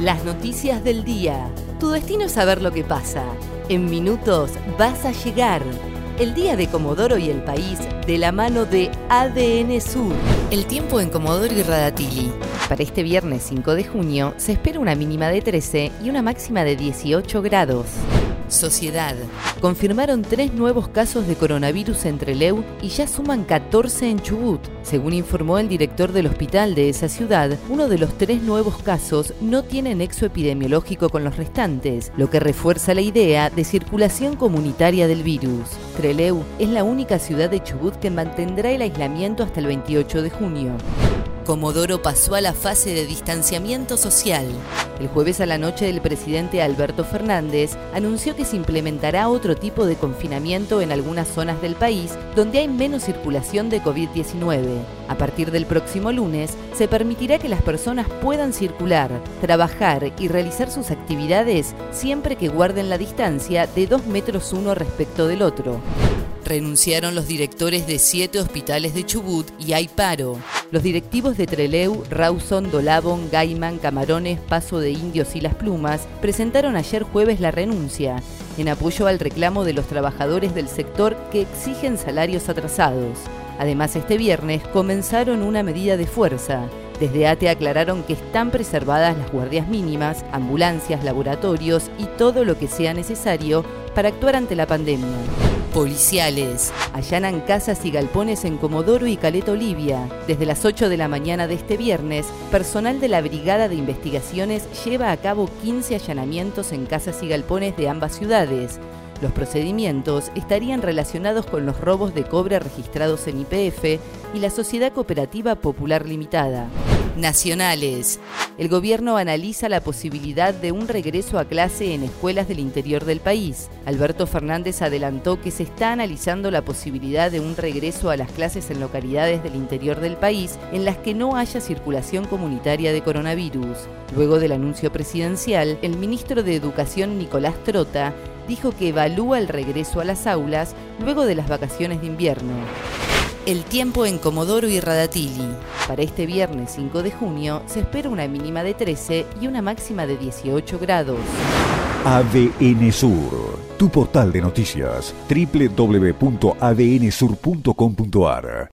Las noticias del día. Tu destino es saber lo que pasa. En minutos vas a llegar. El día de Comodoro y el país de la mano de ADN Sur. El tiempo en Comodoro y Radatili. Para este viernes 5 de junio se espera una mínima de 13 y una máxima de 18 grados. Sociedad. Confirmaron tres nuevos casos de coronavirus en Trelew y ya suman 14 en Chubut. Según informó el director del hospital de esa ciudad, uno de los tres nuevos casos no tiene nexo epidemiológico con los restantes, lo que refuerza la idea de circulación comunitaria del virus. Trelew es la única ciudad de Chubut que mantendrá el aislamiento hasta el 28 de junio. Comodoro pasó a la fase de distanciamiento social. El jueves a la noche el presidente Alberto Fernández anunció que se implementará otro tipo de confinamiento en algunas zonas del país donde hay menos circulación de COVID-19. A partir del próximo lunes se permitirá que las personas puedan circular, trabajar y realizar sus actividades siempre que guarden la distancia de 2 metros uno respecto del otro. Renunciaron los directores de siete hospitales de Chubut y hay paro. Los directivos de Treleu, Rawson, Dolabon, Gaiman, Camarones, Paso de Indios y Las Plumas presentaron ayer jueves la renuncia en apoyo al reclamo de los trabajadores del sector que exigen salarios atrasados. Además, este viernes comenzaron una medida de fuerza. Desde ATE aclararon que están preservadas las guardias mínimas, ambulancias, laboratorios y todo lo que sea necesario para actuar ante la pandemia. Policiales allanan casas y galpones en Comodoro y Caleta Olivia. Desde las 8 de la mañana de este viernes, personal de la Brigada de Investigaciones lleva a cabo 15 allanamientos en casas y galpones de ambas ciudades. Los procedimientos estarían relacionados con los robos de cobre registrados en IPF y la Sociedad Cooperativa Popular Limitada. Nacionales. El gobierno analiza la posibilidad de un regreso a clase en escuelas del interior del país. Alberto Fernández adelantó que se está analizando la posibilidad de un regreso a las clases en localidades del interior del país en las que no haya circulación comunitaria de coronavirus. Luego del anuncio presidencial, el ministro de Educación Nicolás Trota dijo que evalúa el regreso a las aulas luego de las vacaciones de invierno. El tiempo en Comodoro y Radatili. Para este viernes 5 de junio se espera una mínima de 13 y una máxima de 18 grados. ADN Sur, tu portal de noticias, www.adnsur.com.ar